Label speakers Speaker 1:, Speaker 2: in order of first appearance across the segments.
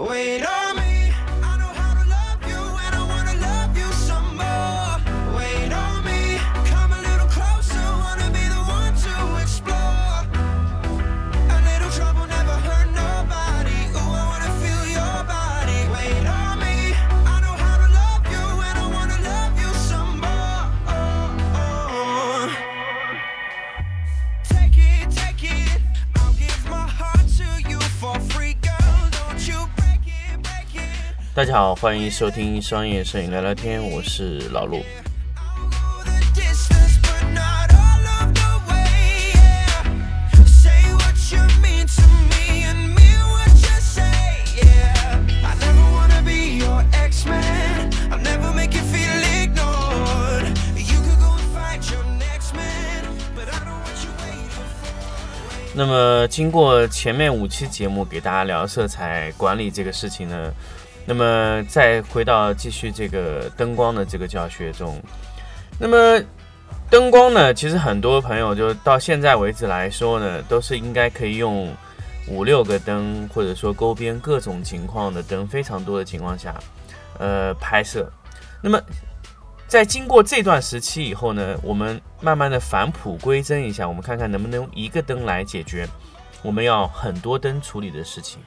Speaker 1: Wait
Speaker 2: 大家好，欢迎收听商业摄影聊聊天，我是老陆。那么经过前面五期节目给大家聊色彩管理这个事情呢，那么再回到继续这个灯光的这个教学中，那么灯光呢，其实很多朋友就到现在为止来说呢，都是应该可以用五六个灯，或者说勾边各种情况的灯非常多的情况下，呃拍摄。那么在经过这段时期以后呢，我们慢慢的返璞归真一下，我们看看能不能用一个灯来解决我们要很多灯处理的事情。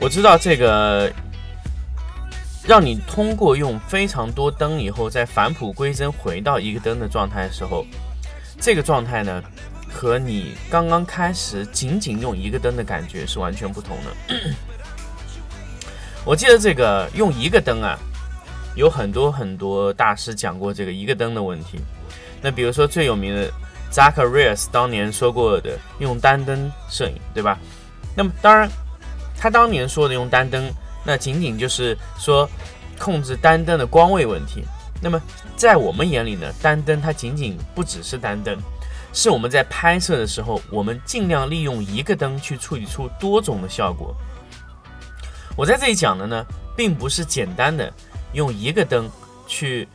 Speaker 2: 我知道这个让你通过用非常多灯以后，再返璞归真回到一个灯的状态的时候，这个状态呢，和你刚刚开始仅仅用一个灯的感觉是完全不同的。我记得这个用一个灯啊，有很多很多大师讲过这个一个灯的问题。那比如说最有名的 Zacharias 当年说过的用单灯摄影，对吧？那么当然，他当年说的用单灯，那仅仅就是说控制单灯的光位问题。那么在我们眼里呢，单灯它仅仅不只是单灯，是我们在拍摄的时候，我们尽量利用一个灯去处理出多种的效果。我在这里讲的呢，并不是简单的用一个灯去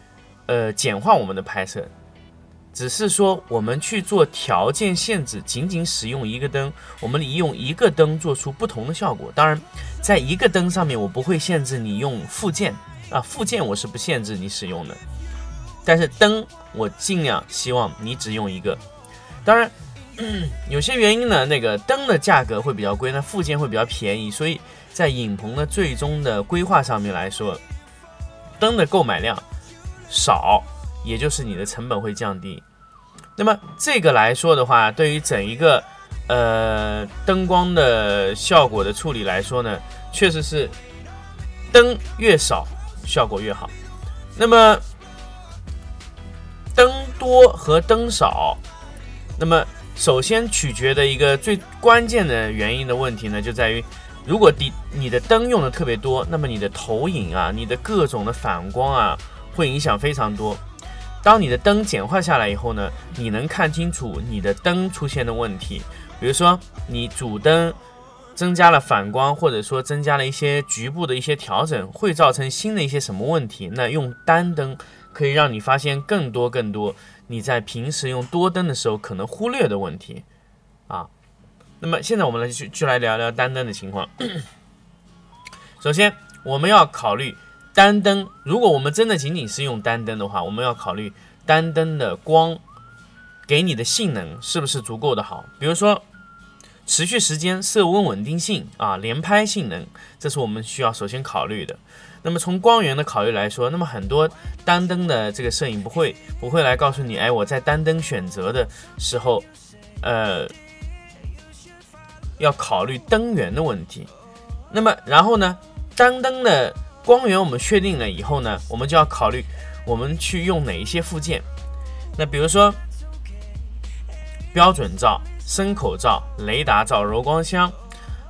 Speaker 2: 呃简化我们的拍摄，只是说我们去做条件限制，仅仅使用一个灯，我们利用一个灯做出不同的效果。当然，在一个灯上面，我不会限制你用附件啊，附件我是不限制你使用的，但是灯我尽量希望你只用一个。当然，有些原因呢，那个灯的价格会比较贵，那附件会比较便宜，所以在影棚的最终的规划上面来说，灯的购买量少，也就是你的成本会降低。那么这个来说的话，对于整一个呃灯光的效果的处理来说呢，确实是灯越少效果越好。那么灯多和灯少，那么首先取决的一个最关键的原因的问题呢，就在于如果你你的灯用的特别多，那么你的投影啊，你的各种的反光啊，会影响非常多。当你的灯简化下来以后呢，你能看清楚你的灯出现的问题，比如说你主灯增加了反光，或者说增加了一些局部的一些调整，会造成新的一些什么问题？那用单灯可以让你发现更多更多你在平时用多灯的时候可能忽略的问题啊。那么现在我们来去去来聊聊单灯的情况。首先，我们要考虑单灯，如果我们真的仅仅是用单灯的话，我们要考虑单灯的光给你的性能是不是足够的好。比如说，持续时间、色温稳定性啊、连拍性能，这是我们需要首先考虑的。那么从光源的考虑来说，那么很多单灯的这个摄影不会不会来告诉你，哎，我在单灯选择的时候，呃，要考虑灯源的问题。那么然后呢，单灯的光源我们确定了以后呢，我们就要考虑我们去用哪一些附件。那比如说标准罩、深口罩、雷达罩、柔光箱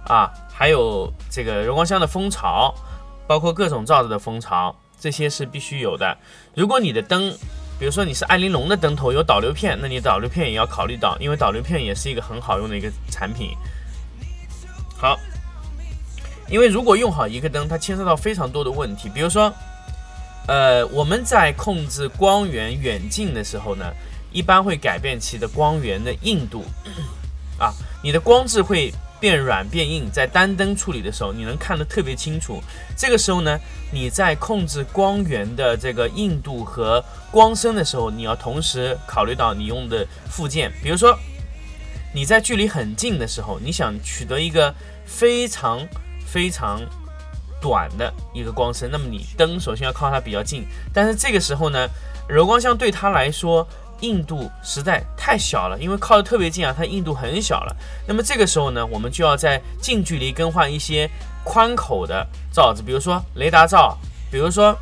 Speaker 2: 啊，还有这个柔光箱的蜂巢，包括各种罩子的蜂巢，这些是必须有的。如果你的灯，比如说你是艾琳龙的灯头有导流片，那你导流片也要考虑到，因为导流片也是一个很好用的一个产品。因为如果用好一个灯，它牵涉到非常多的问题，比如说，呃，我们在控制光源远近的时候呢，一般会改变其的光源的硬度，啊，你的光质会变软变硬，在单灯处理的时候，你能看得特别清楚。这个时候呢，你在控制光源的这个硬度和光深的时候，你要同时考虑到你用的附件，比如说你在距离很近的时候，你想取得一个非常非常短的一个光深，那么你灯首先要靠它比较近，但是这个时候呢，柔光箱对它来说硬度实在太小了，因为靠得特别近啊，它硬度很小了。那么这个时候呢，我们就要在近距离更换一些宽口的罩子，比如说雷达罩，比如说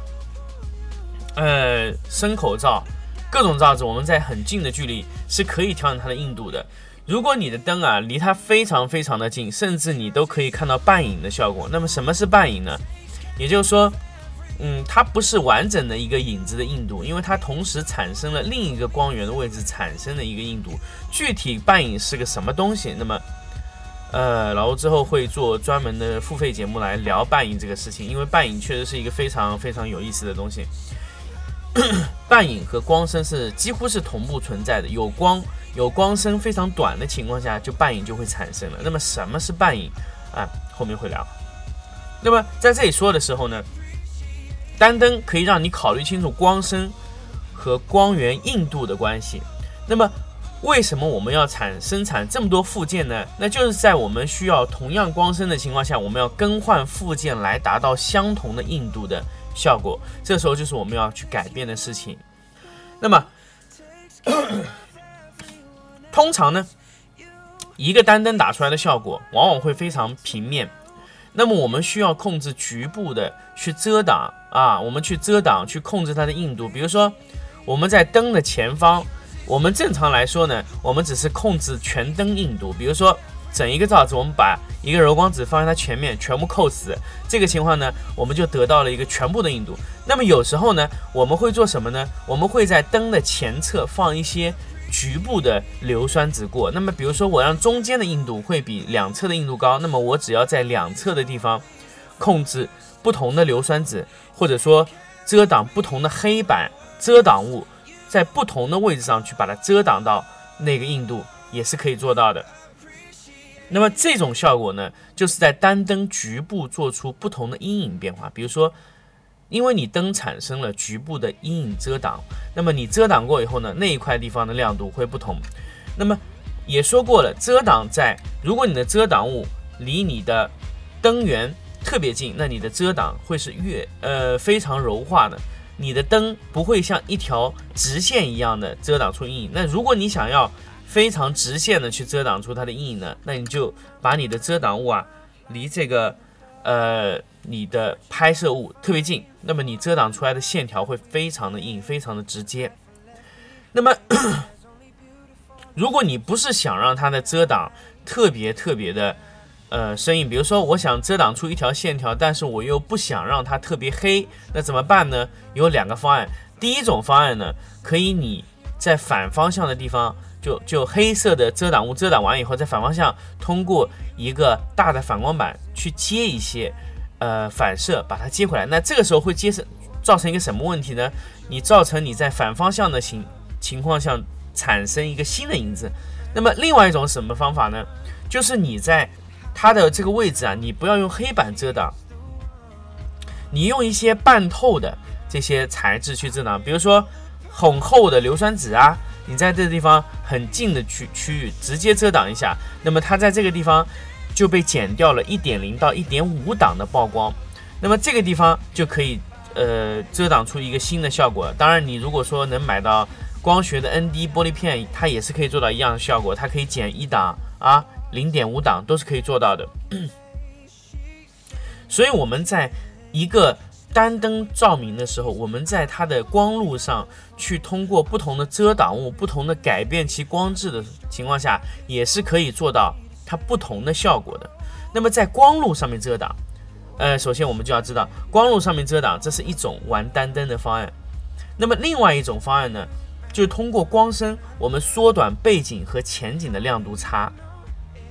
Speaker 2: 呃深口罩，各种罩子，我们在很近的距离是可以调整它的硬度的。如果你的灯啊离它非常非常的近，甚至你都可以看到半影的效果。那么什么是半影呢？也就是说，嗯，它不是完整的一个影子的硬度，因为它同时产生了另一个光源的位置产生的一个硬度。具体半影是个什么东西？那么，呃，老欧之后会做专门的付费节目来聊半影这个事情，因为半影确实是一个非常非常有意思的东西。半影和光深是几乎是同步存在的，有光。有光深非常短的情况下，就半影就会产生了。那么什么是半影啊？后面会聊。那么在这里说的时候呢，单灯可以让你考虑清楚光深和光源硬度的关系。那么为什么我们要产生产这么多附件呢？那就是在我们需要同样光深的情况下，我们要更换附件来达到相同的硬度的效果。这时候就是我们要去改变的事情。那么。通常呢，一个单灯打出来的效果往往会非常平面，那么我们需要控制局部的去遮挡啊，我们去遮挡去控制它的硬度。比如说我们在灯的前方，我们正常来说呢，我们只是控制全灯硬度。比如说整一个罩子，我们把一个柔光纸放在它前面，全部扣死，这个情况呢，我们就得到了一个全部的硬度。那么有时候呢，我们会做什么呢？我们会在灯的前侧放一些。局部的硫酸纸过，那么比如说我让中间的硬度会比两侧的硬度高，那么我只要在两侧的地方控制不同的硫酸纸，或者说遮挡不同的黑板遮挡物，在不同的位置上去把它遮挡到那个硬度，也是可以做到的。那么这种效果呢，就是在单灯局部做出不同的阴影变化，比如说。因为你灯产生了局部的阴影遮挡，那么你遮挡过以后呢，那一块地方的亮度会不同。那么也说过了，遮挡在如果你的遮挡物离你的灯源特别近，那你的遮挡会是越呃非常柔化的，你的灯不会像一条直线一样的遮挡出阴影。那如果你想要非常直线的去遮挡出它的阴影呢，那你就把你的遮挡物啊离这个呃。你的拍摄物特别近，那么你遮挡出来的线条会非常的硬，非常的直接。那么，如果你不是想让它的遮挡特别特别的呃生硬，比如说我想遮挡出一条线条，但是我又不想让它特别黑，那怎么办呢？有两个方案。第一种方案呢，可以你在反方向的地方，就就黑色的遮挡物遮挡完以后，在反方向通过一个大的反光板去接一些。呃，反射把它接回来，那这个时候会接成造成一个什么问题呢？你造成你在反方向的情情况下产生一个新的影子。那么另外一种什么方法呢？就是你在它的这个位置啊，你不要用黑板遮挡，你用一些半透的这些材质去遮挡，比如说很厚的硫酸纸啊，你在这个地方很近的区区域直接遮挡一下，那么它在这个地方。就被减掉了一点零到一点五档的曝光，那么这个地方就可以呃遮挡出一个新的效果。当然，你如果说能买到光学的 ND 玻璃片，它也是可以做到一样的效果，它可以减一档啊，零点五档都是可以做到的。所以我们在一个单灯照明的时候，我们在它的光路上去通过不同的遮挡物、不同的改变其光质的情况下，也是可以做到。它不同的效果的，那么在光路上面遮挡，呃，首先我们就要知道光路上面遮挡，这是一种玩单灯的方案。那么另外一种方案呢，就是通过光深，我们缩短背景和前景的亮度差。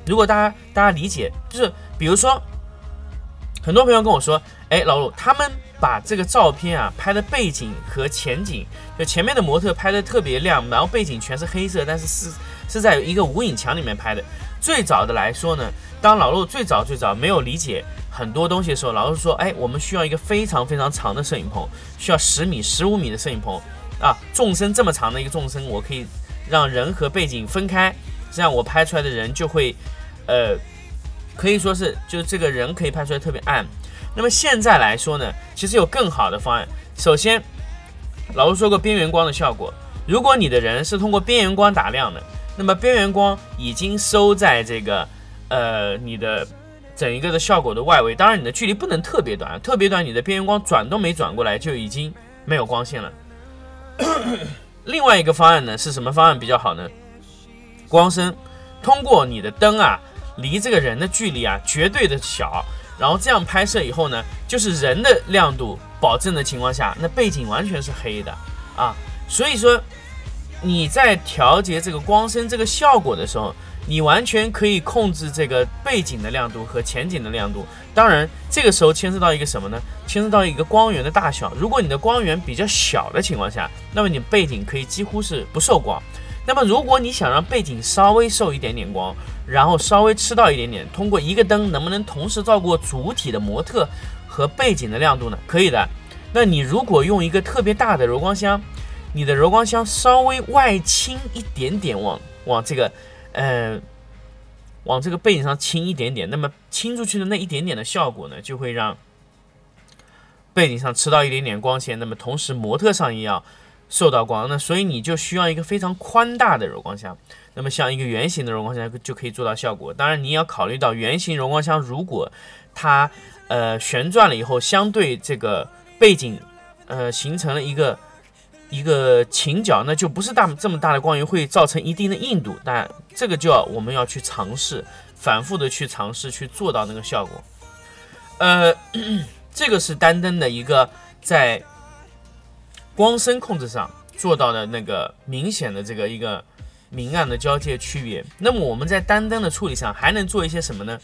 Speaker 2: 如果大家大家理解，就是比如说很多朋友跟我说，哎，老陆，他们把这个照片啊拍的背景和前景，就前面的模特拍的特别亮，然后背景全是黑色，但是是是在一个无影墙里面拍的。最早的来说呢，当老陆最早最早没有理解很多东西的时候，老陆说，哎，我们需要一个非常非常长的摄影棚，需要十米、十五米的摄影棚啊，纵深这么长的一个纵深，我可以让人和背景分开，这样我拍出来的人就会，呃。可以说是，就是这个人可以拍出来特别暗。那么现在来说呢，其实有更好的方案。首先，老师说过边缘光的效果。如果你的人是通过边缘光打亮的，那么边缘光已经收在这个呃你的整一个的效果的外围。当然，你的距离不能特别短，特别短，你的边缘光转都没转过来就已经没有光线了。另外一个方案呢，是什么方案比较好呢？光深，通过你的灯啊。离这个人的距离啊，绝对的小，然后这样拍摄以后呢，就是人的亮度保证的情况下，那背景完全是黑的啊。所以说你在调节这个光深这个效果的时候，你完全可以控制这个背景的亮度和前景的亮度。当然，这个时候牵涉到一个什么呢？牵涉到一个光源的大小。如果你的光源比较小的情况下，那么你背景可以几乎是不受光。那么如果你想让背景稍微受一点点光，然后稍微吃到一点点，通过一个灯能不能同时照顾主体的模特和背景的亮度呢？可以的。那你如果用一个特别大的柔光箱，你的柔光箱稍微外倾一点点，往往这个，呃，往这个背景上倾一点点，那么倾出去的那一点点的效果呢，就会让背景上吃到一点点光线，那么同时模特上也要。受到光，那所以你就需要一个非常宽大的柔光箱。那么像一个圆形的柔光箱就可以做到效果。当然你要考虑到圆形柔光箱如果它呃旋转了以后，相对这个背景呃形成了一个一个倾角，那就不是大这么大的光源会造成一定的硬度。但这个就要我们要去尝试，反复的去尝试去做到那个效果。呃，这个是单灯的一个在。光深控制上做到的那个明显的这个一个明暗的交界区别。那么我们在单灯的处理上还能做一些什么呢？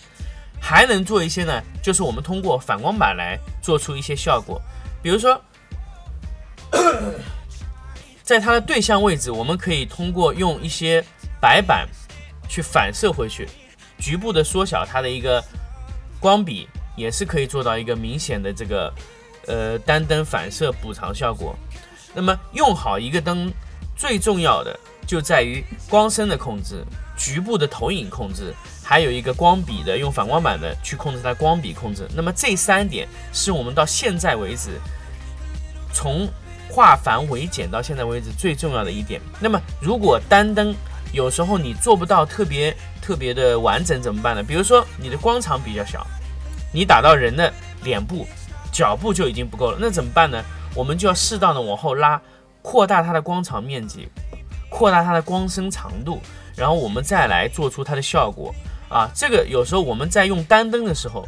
Speaker 2: 还能做一些呢，就是我们通过反光板来做出一些效果。比如说，在它的对象位置，我们可以通过用一些白板去反射回去，局部的缩小它的一个光比，也是可以做到一个明显的这个呃单灯反射补偿效果。那么用好一个灯，最重要的就在于光深的控制、局部的投影控制，还有一个光比的用反光板的去控制它光比控制。那么这三点是我们到现在为止，从化繁为简到现在为止最重要的一点。那么如果单灯有时候你做不到特别特别的完整怎么办呢？比如说你的光场比较小，你打到人的脸部、脚部就已经不够了，那怎么办呢？我们就要适当的往后拉，扩大它的光场面积，扩大它的光深长度，然后我们再来做出它的效果啊。这个有时候我们在用单灯的时候，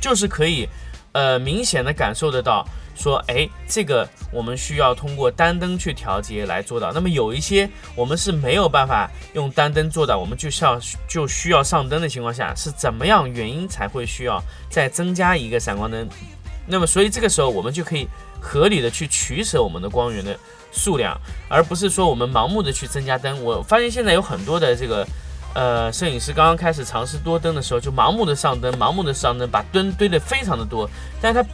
Speaker 2: 就是可以呃明显的感受得到，说哎，这个我们需要通过单灯去调节来做到。那么有一些我们是没有办法用单灯做到，我们就需要就需要上灯的情况下，是怎么样原因才会需要再增加一个闪光灯？那么所以这个时候我们就可以。合理的去取舍我们的光源的数量，而不是说我们盲目的去增加灯。我发现现在有很多的这个呃摄影师刚刚开始尝试多灯的时候，就盲目的上灯，盲目的上灯，把灯堆的非常的多。但是他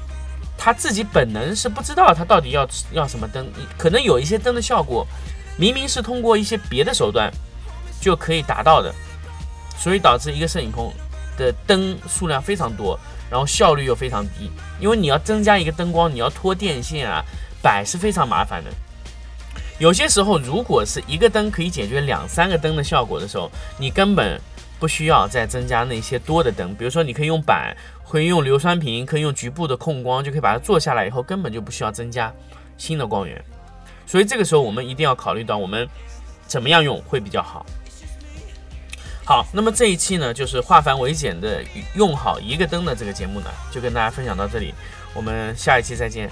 Speaker 2: 他自己本能是不知道他到底要要什么灯，可能有一些灯的效果明明是通过一些别的手段就可以达到的，所以导致一个摄影棚的灯数量非常多。然后效率又非常低，因为你要增加一个灯光，你要拖电线啊，摆是非常麻烦的。有些时候，如果是一个灯可以解决两三个灯的效果的时候，你根本不需要再增加那些多的灯。比如说，你可以用板，可以用硫酸瓶，可以用局部的控光，就可以把它做下来以后，根本就不需要增加新的光源。所以这个时候，我们一定要考虑到我们怎么样用会比较好。好，那么这一期呢，就是化繁为简的用好一个灯的这个节目呢，就跟大家分享到这里，我们下一期再见。